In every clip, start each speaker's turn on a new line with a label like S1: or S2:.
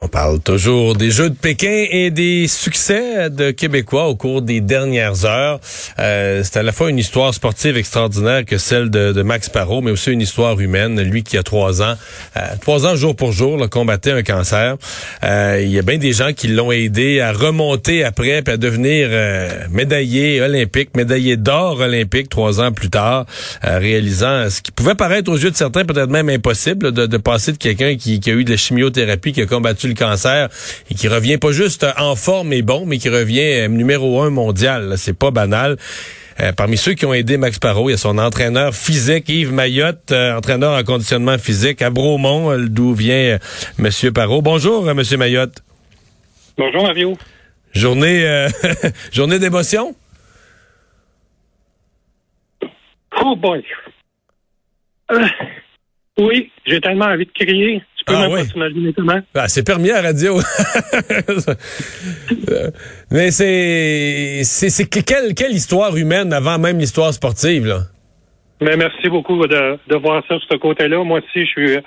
S1: On parle toujours des Jeux de Pékin et des succès de Québécois au cours des dernières heures. Euh, c'est à la fois une histoire sportive extraordinaire que celle de, Max Parot, mais aussi une histoire humaine. Lui qui a trois ans, euh, trois ans jour pour jour, là, combattait un cancer. Euh, il y a bien des gens qui l'ont aidé à remonter après, puis à devenir médaillé olympique, médaillé d'or olympique trois ans plus tard, réalisant ce qui pouvait paraître aux yeux de certains peut-être même impossible de, de passer de quelqu'un qui, qui a eu de la chimiothérapie, qui a combattu le cancer et qui revient pas juste en forme et bon, mais qui revient euh, numéro un mondial. C'est pas banal. Euh, parmi ceux qui ont aidé Max Parot, il y a son entraîneur physique, Yves Mayotte, euh, entraîneur en conditionnement physique à Bromont, euh, d'où vient Monsieur Parot. Bonjour, Monsieur Mayotte.
S2: Bonjour, Mario.
S1: Journée, journée d'émotion?
S2: Oh boy. oui, j'ai tellement envie de crier. Peux
S1: Ah
S2: même
S1: oui.
S2: pas t'imaginer comment.
S1: Ah, c'est permis à la radio. Mais c'est, c'est, c'est que- quelle, quelle histoire humaine avant même l'histoire sportive, là?
S2: Mais merci beaucoup de, de voir ça de ce côté-là. Moi aussi, je suis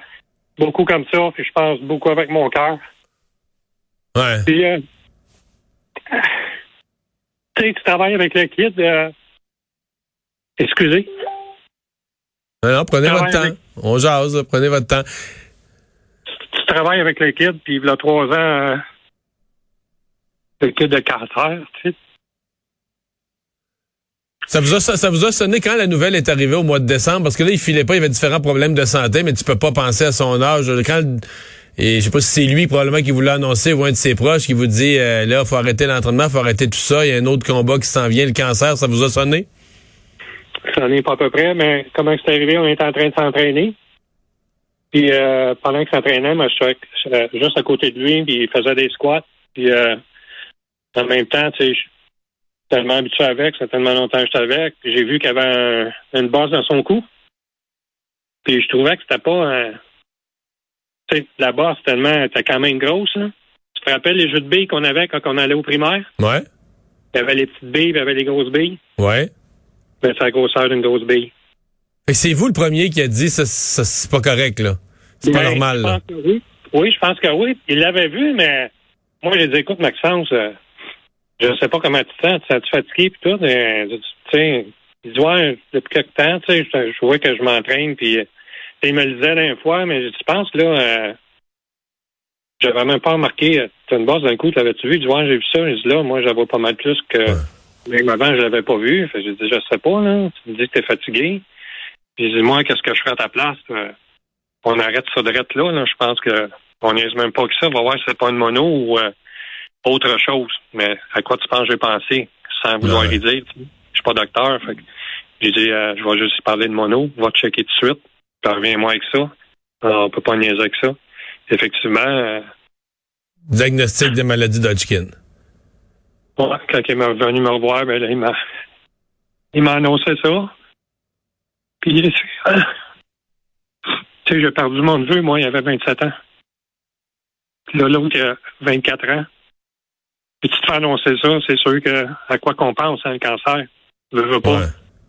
S2: beaucoup comme ça, puis je pense beaucoup avec mon cœur.
S1: Ouais.
S2: Puis, euh, tu sais, tu travailles avec le kid. euh, excusez.
S1: Non, non, prenez votre temps.
S2: avec-
S1: On jase, prenez votre temps.
S2: Travailles avec le kid, puis il y a trois ans, euh, le kid de cancer, tu sais.
S1: Ça vous, a, ça, vous a sonné quand la nouvelle est arrivée au mois de décembre? Parce que là, il filait pas, il avait différents problèmes de santé, mais tu peux pas penser à son âge. Quand, et je sais pas si c'est lui probablement qui vous l'a annoncé ou un de ses proches qui vous dit euh, là, faut arrêter l'entraînement, faut arrêter tout ça, il y a un autre combat qui s'en vient, le cancer, ça vous a sonné?
S2: Ça n'est pas à peu près, mais comment c'est arrivé? On était en train de s'entraîner. Puis euh, pendant qu'il s'entraînait, moi, je suis euh, juste à côté de lui, puis il faisait des squats. Puis euh, en même temps, tu sais, je suis tellement habitué avec, ça fait tellement longtemps que j'étais avec. Puis j'ai vu qu'il avait un- une base dans son cou. Puis je trouvais que c'était pas un- tu sais, la base tellement était quand même grosse. Là. Tu te rappelles les jeux de billes qu'on avait quand on allait au primaire?
S1: Ouais.
S2: Il y avait les petites billes, puis il y avait les grosses billes.
S1: Ouais.
S2: Ben, c'est la grosseur d'une grosse bille.
S1: Que c'est vous le premier qui a dit ça, ça c'est pas correct, là. C'est pas
S2: Ben,
S1: normal,
S2: je
S1: là.
S2: oui. Oui, je pense que oui. Il l'avait vu, mais moi, j'ai dit, écoute, Maxence, euh, je sais pas comment tu te sens. Tu es fatigué puis tout? tu sais, il dit, ouais, depuis quelque temps, tu sais, je, je vois que je m'entraîne, puis euh, il me le disait d'une fois, mais je pense là, euh, j'avais même pas remarqué, euh, t'as une base d'un coup, l'avais-tu vu? Il dit, ouais, j'ai vu ça. Je dis, là, moi, j'avais pas mal plus que, même avant, je l'avais pas vu. Fait j'ai dit, je sais pas, là. Tu me dis que t'es fatigué. Puis je dis, moi, qu'est-ce que je ferais à ta place? Euh, on arrête ça de là, là. Je pense que on niaise même pas que ça. On va voir si c'est pas une mono ou euh, autre chose. Mais à quoi tu penses que j'ai pensé? Sans vouloir
S1: Ouais.
S2: y dire. tu sais. Je suis pas docteur. Fait j'ai dit, euh, je vais juste y parler de mono. Va te checker tout de suite. Puis reviens-moi avec ça. Alors, on peut pas niaiser avec ça. Effectivement, euh,
S1: Diagnostic de maladie d'Hodgkin.
S2: ouais, quand il m'a venu me revoir, ben là, il m'a il m'a annoncé ça. Puis euh, tu sais, j'ai perdu mon neveu, moi, il avait 27 ans. Puis là, l'autre, il a 24 ans. Puis tu te fais annoncer ça, c'est sûr que à quoi qu'on pense, hein, le cancer? Je veux pas.
S1: Ouais.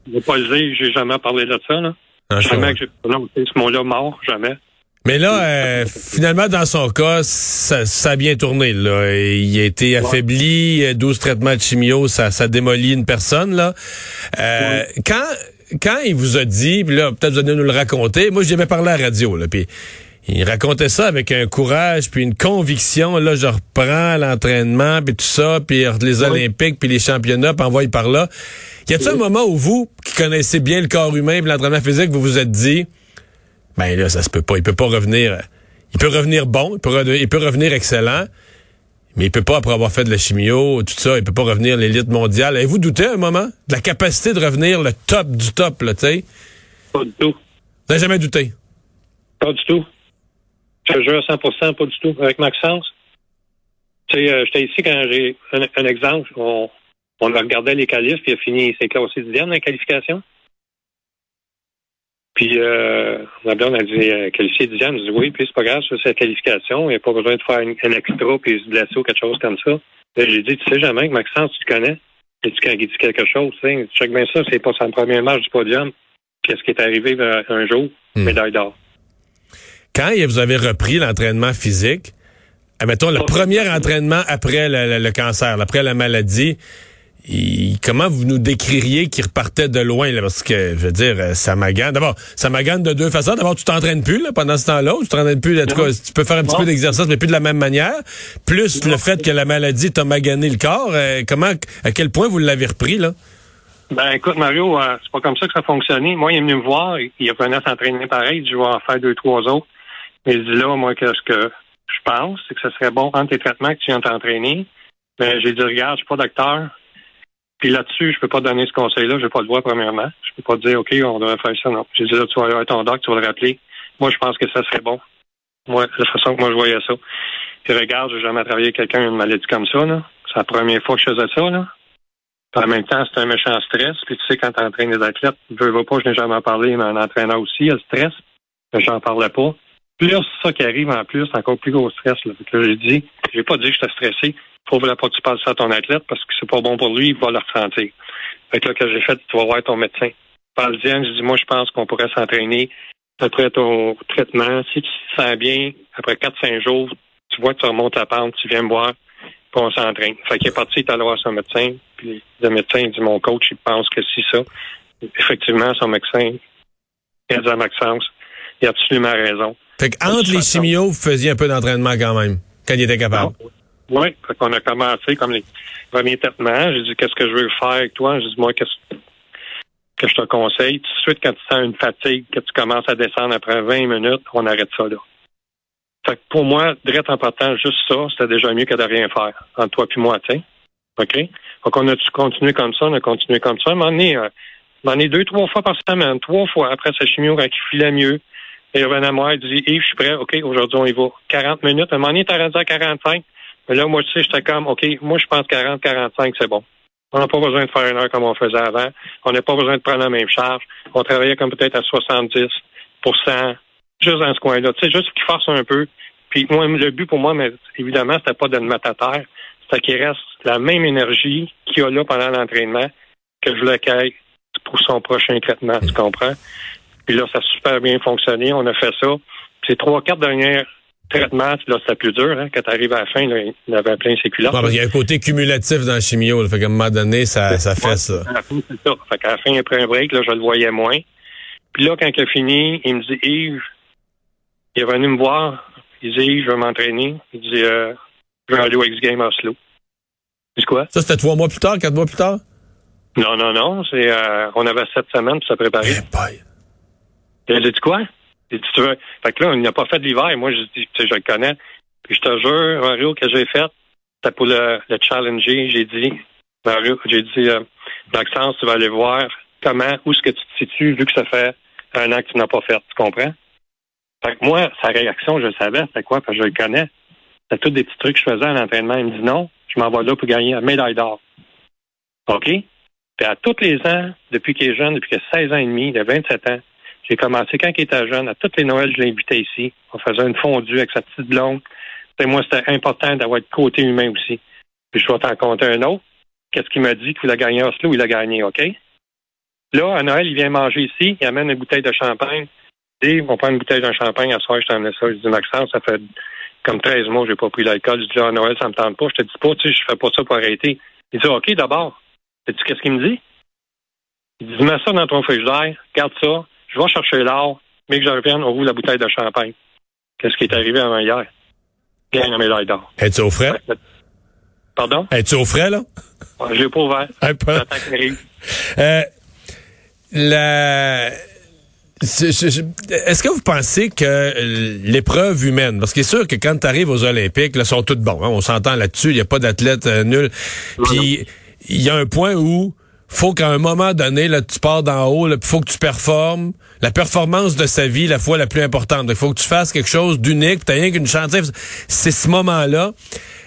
S2: Je veux pas le dire, j'ai jamais parlé de ça, là.
S1: Non, je
S2: jamais que j'ai prononcé ce mot-là mort, jamais.
S1: Mais là, euh, finalement, dans son cas, ça, ça, a bien tourné. Là. Il a été affaibli, 12 traitements de chimio, ça, ça démolit une personne. Là. Euh, Quand quand il vous a dit, puis là, peut-être vous allez nous le raconter, moi, j'avais parlé à la radio, là, puis il racontait ça avec un courage puis une conviction. Là, je reprends l'entraînement puis tout ça, puis les Olympiques puis les championnats, puis envoie par là. Y a-t-il un moment où vous, qui connaissez bien le corps humain puis l'entraînement physique, vous vous êtes dit, ben là, ça se peut pas, il peut pas revenir. Il peut revenir bon, il peut, il peut revenir excellent, mais il peut pas, après avoir fait de la chimio, tout ça, il peut pas revenir l'élite mondiale. Avez-vous douté un moment de la capacité de revenir le top du top, là, tu sais?
S2: Pas du tout.
S1: Vous n'avez jamais douté?
S2: Pas du tout. Je te jure 100% pas du tout. Avec Maxence, tu sais, euh, j'étais ici quand j'ai un, exemple. On, on regardait les qualifs, puis il a fini ses classes dixième dans la qualification. Puis, euh, ma blonde a dit euh, qualifié dixième. Je dis oui, puis c'est pas grave, c'est la qualification. Il n'y a pas besoin de faire un extra puis se blesser ou quelque chose comme ça. J'ai dit, tu sais jamais que Maxence, tu connais. Et tu quand il dit quelque chose, tu sais, check bien ça, c'est pas son premier match du podium. Qu'est-ce qui est arrivé euh, un jour? Hmm. Médaille d'or.
S1: Quand vous avez repris l'entraînement physique, admettons, le premier entraînement après le cancer, après la maladie, comment vous nous décririez qu'il repartait de loin? Là, parce que, je veux dire, euh, ça magane. D'abord, ça magane de deux façons. D'abord, tu t'entraînes plus là, pendant ce temps-là. Tu t'entraînes plus. En tout cas, tu peux faire un petit peu d'exercice, mais plus de la même manière. Plus le fait que la maladie t'a magané le corps. Euh, comment, à quel point vous l'avez repris, là?
S2: Ben, écoute, Mario, euh, c'est pas comme ça que ça a fonctionné. Moi, il est venu me voir. Il a venu s'entraîner pareil. Je vais en faire deux, trois autres. Mais il dit là, moi, qu'est-ce que je pense, c'est que ce serait bon entre tes traitements que tu viens t'entraîner. Mais j'ai dit, regarde, je suis pas docteur. Puis là-dessus, je peux pas donner ce conseil-là. Je vais pas le voir premièrement. Je peux pas dire, OK, on devrait faire ça. Non. J'ai dit, là, tu vas aller ton doc, tu vas le rappeler. Moi, je pense que ça serait bon. Moi, de la façon que moi, je voyais ça. Puis regarde, j'ai jamais travaillé avec quelqu'un une maladie comme ça, là. C'est la première fois que je faisais ça, là. Puis en même temps, c'est un méchant stress. Puis tu sais, quand tu entraînes des athlètes, je veux pas, je n'ai jamais parlé, mais un entraîneur aussi, il y a le stress. J'en parlais pas. Plus ça qui arrive en plus, encore plus gros stress. Là. que j'ai dit, j'ai pas dit que j'étais stressé. Faut pas que tu parles ça à ton athlète parce que c'est pas bon pour lui, il va le ressentir. Fait que là, que j'ai fait, tu vas voir ton médecin. Parle-en, je dis, moi, je pense qu'on pourrait s'entraîner après ton traitement. Si tu te sens bien, après 4-5 jours, tu vois que tu remontes la pente, tu viens me voir, puis on s'entraîne. Fait qu'il est parti, il est allé voir son médecin, puis le médecin, il dit, mon coach, il pense que si ça. Effectivement, son médecin, il a dit à Maxence, il a absolument raison.
S1: Fait qu'entre les chimios, vous faisiez un peu d'entraînement quand même, quand il était capable.
S2: Oui, on a commencé comme les premiers traitements. J'ai dit, qu'est-ce que je veux faire avec toi? J'ai dit, moi, qu'est-ce que je te conseille? Tout de suite, quand tu sens une fatigue, que tu commences à descendre après 20 minutes, on arrête ça là. Fait que pour moi, direct en partant, juste ça, c'était déjà mieux que de rien faire, entre toi et moi, tu sais. OK? Donc, on a continué comme ça, on a continué comme ça. On est, euh, deux, trois fois par semaine, trois fois. Après, sa chimio, quand il filait mieux, à moi, il dit, Yves, je suis prêt, OK, aujourd'hui, on y va. 40 minutes. À un moment donné, rendu à 45. Mais là, moi, tu sais, j'étais comme, OK, moi, je pense 40-45, c'est bon. On n'a pas besoin de faire une heure comme on faisait avant. On n'a pas besoin de prendre la même charge. On travaillait comme peut-être à 70% juste dans ce coin-là. Tu sais, juste qu'il fasse un peu. Puis moi, le but pour moi, mais évidemment, c'était pas de le mettre à terre. C'était qu'il reste la même énergie qu'il a là pendant l'entraînement que je qu'il pour son prochain traitement, tu comprends? Puis là, ça a super bien fonctionné. On a fait ça. Ces trois, quatre dernières traitement, là, c'était plus dur. Hein. Quand tu arrives à la fin, là, il avait plein culottes.
S1: il y a un côté cumulatif dans la chimio. Là, fait qu'à un moment donné, ça, ça fait ça.
S2: À la fin, c'est ça. Fait qu'à la fin, après un break, là, je le voyais moins. Puis là, quand il a fini, il me dit, Yves, il est venu me voir. Il dit, Yves, je vais m'entraîner. Il dit, euh, je vais aller au X-Game à Oslo. C'est quoi?
S1: Ça, c'était trois mois plus tard, quatre mois plus tard?
S2: Non, non, non. C'est, euh, on avait sept semaines pour se préparer. Il a dit quoi? tu veux. Fait que là, on n'a pas fait l'hiver. Moi, je dis, je le connais. Puis je te jure, Mario, que j'ai fait, c'était pour le, le challenger. J'ai dit, Mario, j'ai dit, euh, Maxence, tu vas aller voir comment, où est-ce que tu te situes, vu que ça fait un an que tu n'as pas fait. Tu comprends? Fait que moi, sa réaction, je le savais, c'était quoi, parce que je le connais. C'était tous des petits trucs que je faisais à l'entraînement. Il me dit non, je m'en vais là pour gagner la médaille d'or. OK? Puis à tous les ans, depuis qu'il est jeune, depuis qu'il a 16 ans et demi, il a 27 ans, j'ai commencé quand il était jeune. À toutes les Noëls, je l'invitais ici. On faisait une fondue avec sa petite blonde. Et moi, c'était important d'avoir le côté humain aussi. Puis je vais t'en compter un autre. Qu'est-ce qu'il m'a dit? Qu'il a gagné Oslo? Il a gagné, OK? Là, à Noël, il vient manger ici. Il amène une bouteille de champagne. dit, on prend une bouteille d'un champagne à soir, je ai ça. Je dis, Maxence, ça fait comme 13 mois que j'ai pas pris l'alcool. Je dis, à Noël, ça me tente pas. Je te dis pas, tu sais, je fais pas ça pour arrêter. Il dit, OK, d'abord. Sais-tu qu'est-ce qu'il me dit? Il dit, mets ça dans ton frigidaire, garde ça, je vais chercher l'or, mais que je revienne, on roule la bouteille de champagne. Qu'est-ce qui est arrivé avant hier? Gagne la médaille d'or.
S1: Es-tu au frais?
S2: Pardon?
S1: Es-tu au frais, là?
S2: Je l'ai pas ouvert.
S1: Un peu. Euh, la... Est-ce que vous pensez que l'épreuve humaine, parce qu'il est sûr que quand tu arrives aux Olympiques, là, sont toutes bons, hein, on s'entend là-dessus, il n'y a pas d'athlète euh, nul. Puis il y a un point où faut qu'à un moment donné, là, tu pars d'en haut, il faut que tu performes. La performance de sa vie, la fois la plus importante. Il faut que tu fasses quelque chose d'unique. Tu rien qu'une chance. C'est ce moment-là.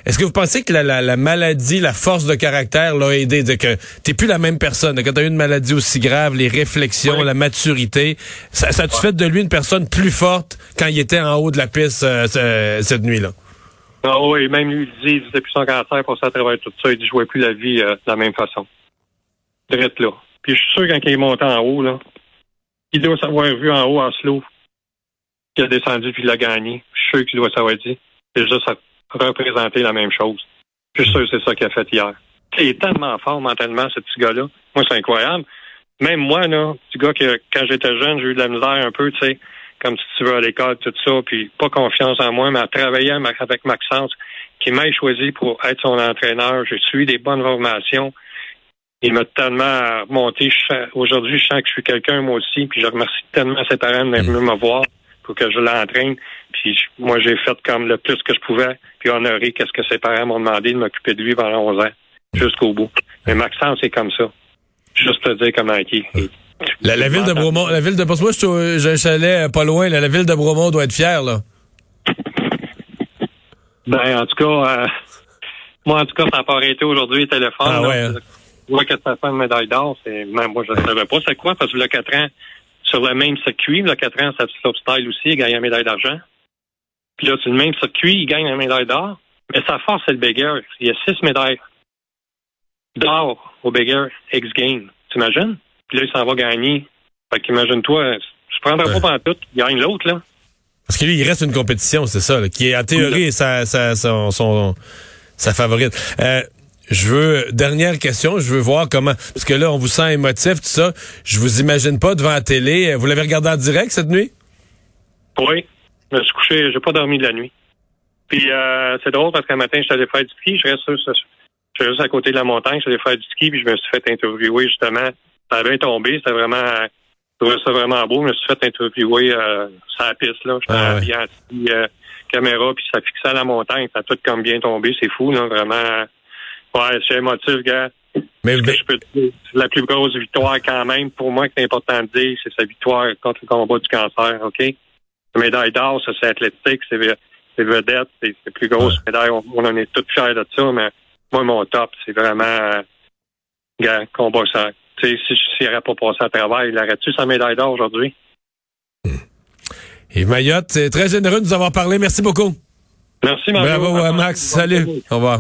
S1: Est-ce que vous pensez que la, la- la maladie, la force de caractère l'a aidé? De que t'es plus la même personne. Quand tu as eu une maladie aussi grave, les réflexions,
S2: Oui.
S1: la maturité, ça, ça tu fait de lui une personne plus forte quand il était en haut de la piste euh, ce- cette nuit-là?
S2: Ah oui, même lui, il dit, depuis son cancer, pour ça, à travers tout ça, il dit, je vois plus la vie euh, de la même façon. Drette là. Puis je suis sûr, quand il est monté en haut, là, il doit s'avoir vu en haut, en slow, qu'il a descendu puis il l'a gagné. Je suis sûr qu'il doit s'avoir dit. C'est juste à représenter la même chose. Je suis sûr que c'est ça qu'il a fait hier. Il est tellement fort mentalement, ce petit gars-là. Moi, c'est incroyable. Même moi, là, petit gars que quand j'étais jeune, j'ai eu de la misère un peu, tu sais, comme si tu veux à l'école, tout ça, puis pas confiance en moi, mais à travailler avec Maxence, qui m'a choisi pour être son entraîneur. J'ai suivi des bonnes formations. Il m'a tellement monté. Je sens- Aujourd'hui, je sens que je suis quelqu'un, moi aussi, puis je remercie tellement ses parents d'être venus me voir pour que je l'entraîne. Puis moi, j'ai fait comme le plus que je pouvais, puis honoré qu'est-ce que ses parents m'ont demandé de m'occuper de lui pendant 11 ans, jusqu'au bout. Mais Maxence, c'est comme ça. Juste te dire comment il est.
S1: La, la ville de Bromont, la ville de parce que moi je suis au- j'ai un chalet euh, pas loin, là, la ville de Bromont doit être fière là.
S2: Ben, en tout cas, euh, moi, en tout cas, ça n'a pas arrêté aujourd'hui, le téléphone.
S1: Ah
S2: là.
S1: ouais, hein?
S2: Ça fait une médaille d'or. C'est, même moi, je ne savais pas c'est quoi, parce que le 4 ans, sur le même circuit, le 4 ans, c'est slopestyle aussi, il gagne une médaille d'argent. Puis là, sur le même circuit, il gagne une médaille d'or. Mais sa force, c'est le Bigger. Il y a six médailles d'or au Bigger X Game. T'imagines? Puis là, il s'en va gagner. Fait qu'imagine-toi, je prendrais pas pendant tout. Il gagne l'autre, là.
S1: Parce que lui, il reste une compétition, c'est ça, là, qui est en théorie sa, sa, son, son- sa favorite. Euh, je veux, dernière question, je veux voir comment, parce que là, on vous sent émotif, tout ça. Je vous imagine pas devant la télé. Vous l'avez regardé en direct cette nuit?
S2: Oui. Je me suis couché, j'ai pas dormi de la nuit. Puis euh, c'est drôle parce qu'un matin, je suis allé faire du ski, je reste je suis juste à côté de la montagne, je suis allé faire du ski, puis je me suis fait interviewer justement. Ça avait bien tombé, c'était vraiment je trouvais ça vraiment beau. Je me suis fait interviewer euh, sur la piste, là. J'étais
S1: Ah ouais.
S2: en euh, caméra, puis ça fixait à la montagne. Ça a tout comme bien tombé. C'est fou, là, vraiment. Ouais, c'est émotif, gars.
S1: Mais,
S2: je peux te dire, la plus grosse victoire quand même, pour moi, que c'est important de dire, c'est sa victoire contre le combat du cancer, OK? La médaille d'or, ça, c'est athlétique, c'est ve- c'est vedette, c'est la plus grosse médaille. On, on en est tous fiers de ça, mais moi, mon top, c'est vraiment, euh, gars, combat ça. Tu sais, si s'il n'aurait pas passé à travers, il aurait-tu sa médaille d'or aujourd'hui?
S1: et Mayotte, c'est très généreux de nous avoir parlé. Merci beaucoup.
S2: Merci, Mario.
S1: Bravo, euh, Max. Salut. Au revoir.